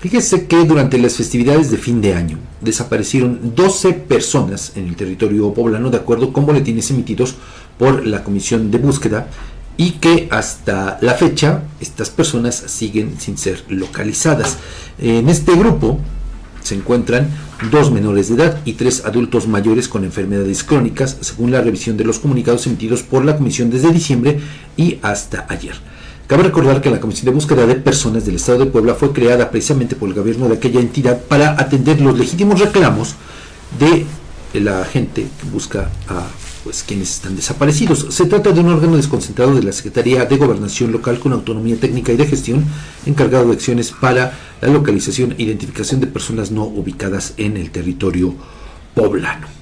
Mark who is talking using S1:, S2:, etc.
S1: Fíjese que durante las festividades de fin de año desaparecieron 12 personas en el territorio poblano de acuerdo con boletines emitidos por la Comisión de Búsqueda y que hasta la fecha estas personas siguen sin ser localizadas. En este grupo se encuentran dos menores de edad y tres adultos mayores con enfermedades crónicas, según la revisión de los comunicados emitidos por la Comisión desde diciembre y hasta ayer. Cabe recordar que la Comisión de Búsqueda de Personas del Estado de Puebla fue creada precisamente por el gobierno de aquella entidad para atender los legítimos reclamos de la gente que busca a pues, quienes están desaparecidos. Se trata de un órgano desconcentrado de la Secretaría de Gobernación Local con autonomía técnica y de gestión, encargado de acciones para la localización e identificación de personas no ubicadas en el territorio poblano.